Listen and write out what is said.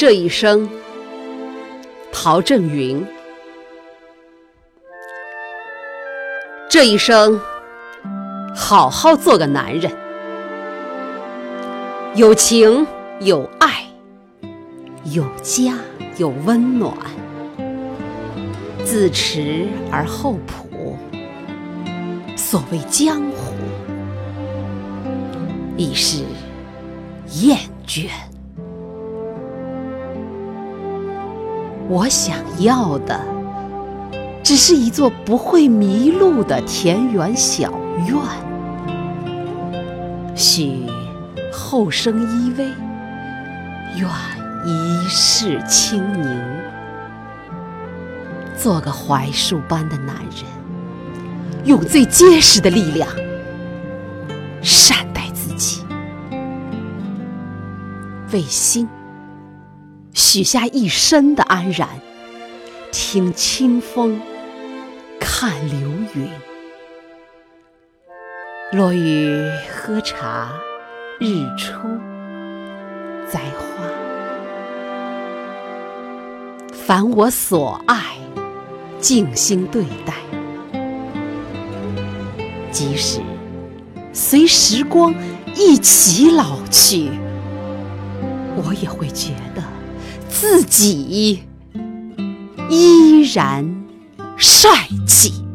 这一生，陶正云。这一生，好好做个男人，有情有爱，有家有温暖，自持而后朴。所谓江湖，已是厌倦。我想要的，只是一座不会迷路的田园小院。许后生依偎，愿一世清宁。做个槐树般的男人，用最结实的力量善待自己，为心。许下一生的安然，听清风，看流云，落雨喝茶，日出栽花。凡我所爱，静心对待，即使随时光一起老去，我也会觉得。自己依然帅气。